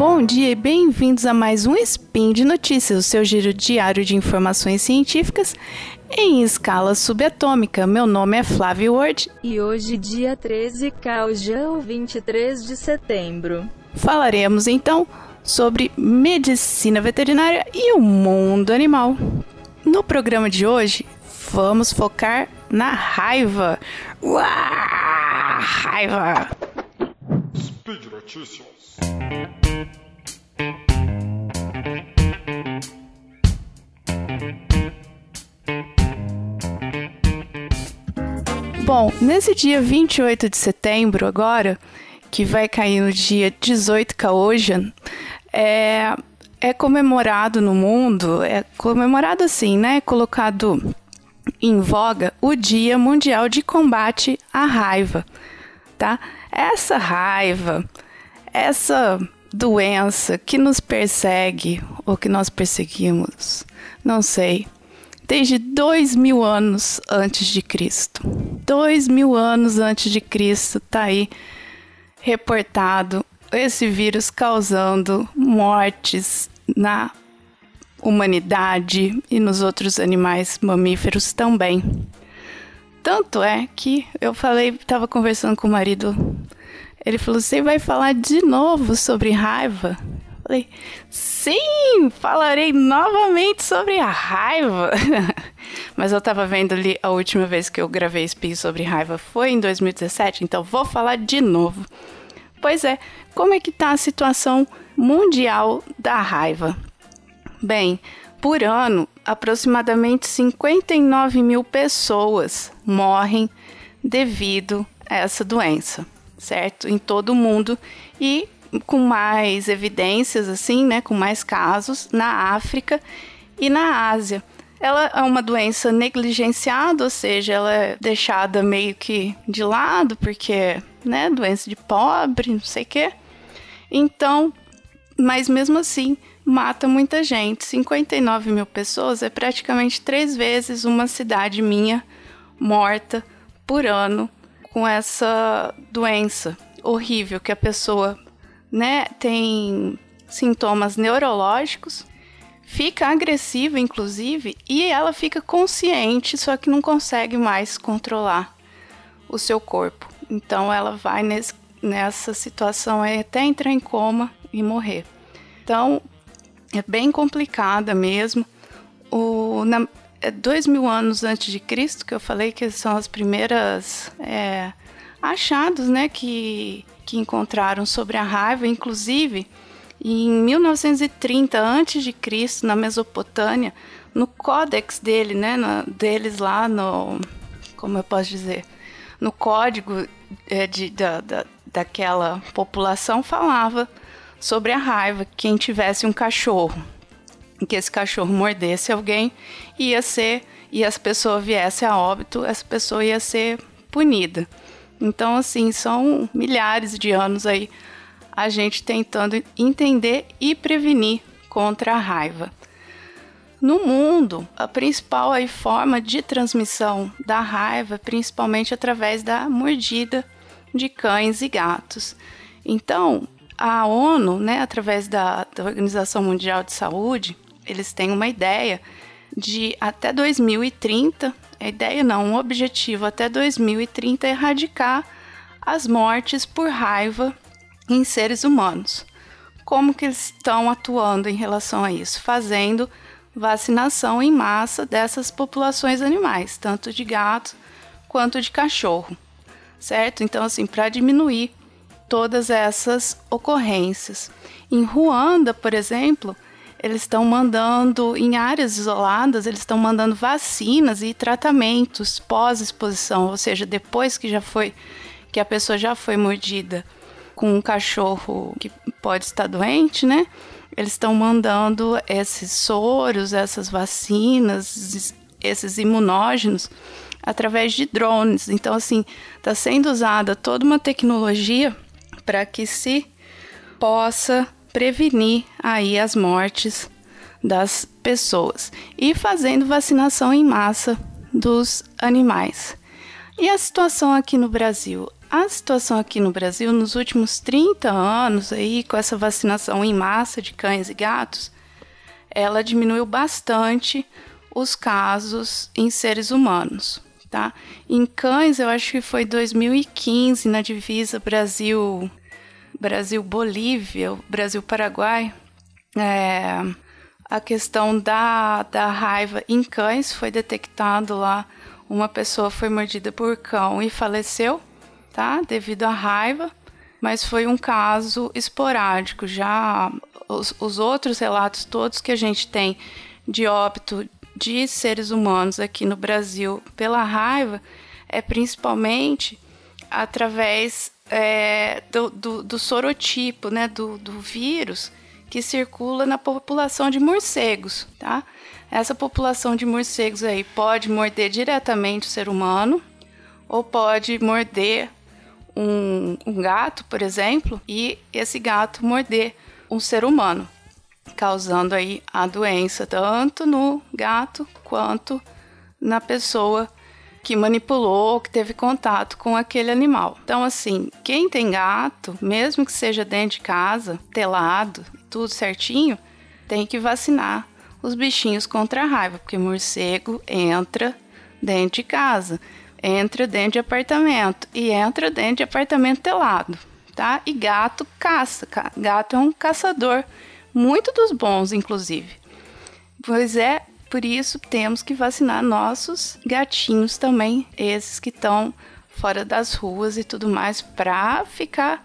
Bom dia e bem-vindos a mais um Spin de Notícias, o seu giro diário de informações científicas em escala subatômica. Meu nome é Flávio Ward e hoje, dia 13 Caujão, 23 de setembro, falaremos então sobre medicina veterinária e o mundo animal. No programa de hoje, vamos focar na raiva. Uá, raiva! Speed Notícias. Bom, nesse dia 28 de setembro, agora, que vai cair no dia 18 Kaojan, é, é comemorado no mundo, é comemorado assim, né? Colocado em voga o Dia Mundial de Combate à Raiva, tá? Essa raiva, essa doença que nos persegue ou que nós perseguimos, não sei, desde dois mil anos antes de Cristo. Dois mil anos antes de Cristo tá aí reportado esse vírus causando mortes na humanidade e nos outros animais mamíferos também. Tanto é que eu falei, estava conversando com o marido, ele falou: Você vai falar de novo sobre raiva? Eu falei: Sim, falarei novamente sobre a raiva. Mas eu estava vendo ali a última vez que eu gravei Spin sobre raiva foi em 2017, então vou falar de novo. Pois é, como é que está a situação mundial da raiva? Bem, por ano, aproximadamente 59 mil pessoas morrem devido a essa doença, certo? Em todo o mundo e com mais evidências, assim, né? Com mais casos na África e na Ásia. Ela é uma doença negligenciada, ou seja, ela é deixada meio que de lado, porque né? Doença de pobre, não sei o quê. Então, mas mesmo assim, mata muita gente. 59 mil pessoas é praticamente três vezes uma cidade minha morta por ano com essa doença horrível que a pessoa, né, tem sintomas neurológicos, fica agressiva inclusive e ela fica consciente, só que não consegue mais controlar o seu corpo. Então ela vai nesse, nessa situação até entrar em coma e morrer. Então é bem complicada mesmo. O, na, é dois mil anos antes de Cristo, que eu falei que são as primeiras é, achados né, que, que encontraram sobre a raiva, inclusive em 1930 antes de Cristo, na Mesopotâmia, no códex dele, né, no, deles lá no, como eu posso dizer, no código é, de, da, da, daquela população falava sobre a raiva. Quem tivesse um cachorro, que esse cachorro mordesse alguém, ia ser, e as pessoas viesse a óbito, essa pessoa ia ser punida. Então, assim, são milhares de anos aí a gente tentando entender e prevenir contra a raiva. No mundo, a principal aí, forma de transmissão da raiva, principalmente através da mordida de cães e gatos. Então, a ONU, né, através da, da Organização Mundial de Saúde, eles têm uma ideia de até 2030, a ideia não, um objetivo até 2030 é erradicar as mortes por raiva em seres humanos. Como que eles estão atuando em relação a isso? Fazendo vacinação em massa dessas populações animais, tanto de gato quanto de cachorro, certo? Então, assim, para diminuir todas essas ocorrências. Em Ruanda, por exemplo, eles estão mandando, em áreas isoladas, eles estão mandando vacinas e tratamentos pós-exposição, ou seja, depois que já foi, que a pessoa já foi mordida com um cachorro que pode estar doente, né? eles estão mandando esses soros, essas vacinas, esses imunógenos através de drones. Então, assim, está sendo usada toda uma tecnologia para que se possa prevenir aí as mortes das pessoas e fazendo vacinação em massa dos animais. E a situação aqui no Brasil? A situação aqui no Brasil, nos últimos 30 anos, aí, com essa vacinação em massa de cães e gatos, ela diminuiu bastante os casos em seres humanos. Tá? Em cães, eu acho que foi 2015, na divisa Brasil Brasil Bolívia, Brasil Paraguai, é, a questão da, da raiva em cães foi detectado lá uma pessoa foi mordida por cão e faleceu, tá? Devido à raiva, mas foi um caso esporádico. Já os, os outros relatos todos que a gente tem de óbito de seres humanos aqui no Brasil pela raiva é principalmente através é, do, do, do, sorotipo, né, do, do vírus que circula na população de morcegos, tá? Essa população de morcegos aí pode morder diretamente o ser humano ou pode morder um, um gato, por exemplo, e esse gato morder um ser humano, causando aí a doença tanto no gato quanto na pessoa que manipulou, que teve contato com aquele animal. Então, assim, quem tem gato, mesmo que seja dentro de casa, telado, tudo certinho, tem que vacinar os bichinhos contra a raiva, porque morcego entra dentro de casa, entra dentro de apartamento e entra dentro de apartamento telado, tá? E gato caça, gato é um caçador, muito dos bons, inclusive. Pois é, por isso temos que vacinar nossos gatinhos também, esses que estão fora das ruas e tudo mais, para ficar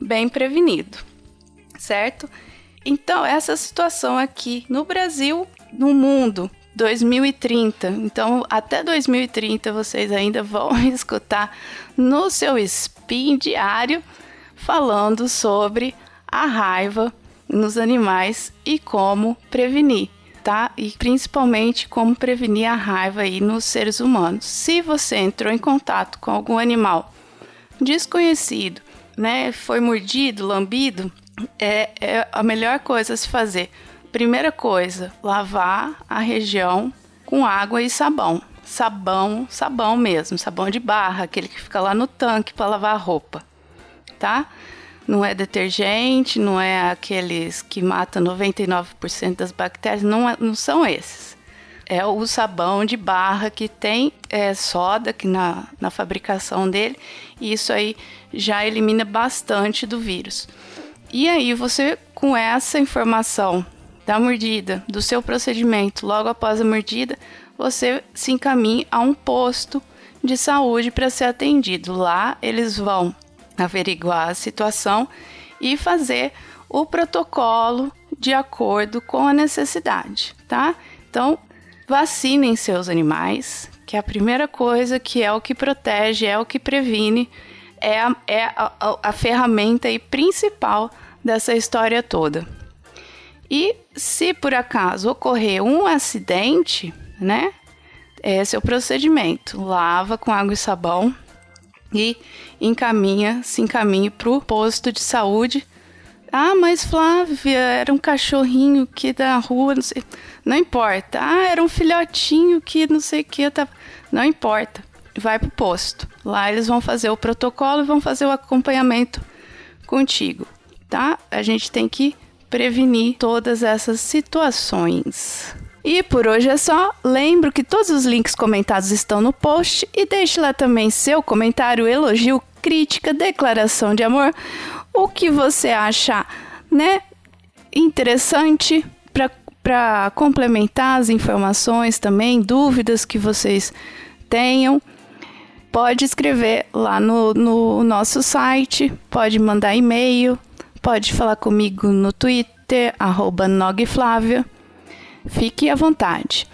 bem prevenido, certo? Então, essa situação aqui no Brasil, no mundo, 2030. Então, até 2030 vocês ainda vão escutar no seu spin diário falando sobre a raiva nos animais e como prevenir tá? E principalmente como prevenir a raiva aí nos seres humanos. Se você entrou em contato com algum animal desconhecido, né, foi mordido, lambido, é, é a melhor coisa a se fazer. Primeira coisa, lavar a região com água e sabão. Sabão, sabão mesmo, sabão de barra, aquele que fica lá no tanque para lavar a roupa, tá? Não é detergente, não é aqueles que matam 99% das bactérias, não, é, não são esses. É o sabão de barra que tem é, soda aqui na, na fabricação dele, e isso aí já elimina bastante do vírus. E aí você, com essa informação da mordida, do seu procedimento logo após a mordida, você se encaminha a um posto de saúde para ser atendido. Lá eles vão averiguar a situação e fazer o protocolo de acordo com a necessidade, tá? Então, vacinem seus animais, que é a primeira coisa que é o que protege, é o que previne, é a, é a, a, a ferramenta aí principal dessa história toda. E se por acaso ocorrer um acidente, né? Esse é o procedimento. Lava com água e sabão e encaminha, se encaminha para o posto de saúde. Ah, mas Flávia, era um cachorrinho que da rua, não sei. Não importa. Ah, era um filhotinho que não sei o que. Tá... Não importa. Vai pro posto. Lá eles vão fazer o protocolo e vão fazer o acompanhamento contigo, tá? A gente tem que prevenir todas essas situações. E por hoje é só. Lembro que todos os links comentados estão no post e deixe lá também seu comentário, elogio, crítica, declaração de amor, o que você acha, né, interessante para complementar as informações também, dúvidas que vocês tenham. Pode escrever lá no, no nosso site, pode mandar e-mail, pode falar comigo no Twitter, arroba Nogflávia. Fique à vontade.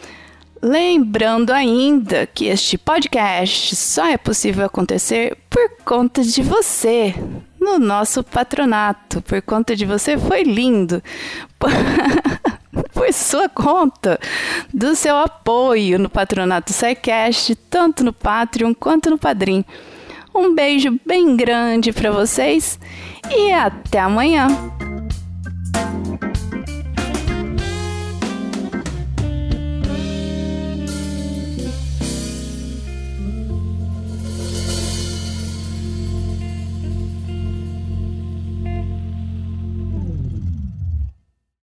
Lembrando ainda que este podcast só é possível acontecer por conta de você, no nosso patronato. Por conta de você foi lindo. por sua conta, do seu apoio no patronato SciCast, tanto no Patreon quanto no Padrim. Um beijo bem grande para vocês e até amanhã.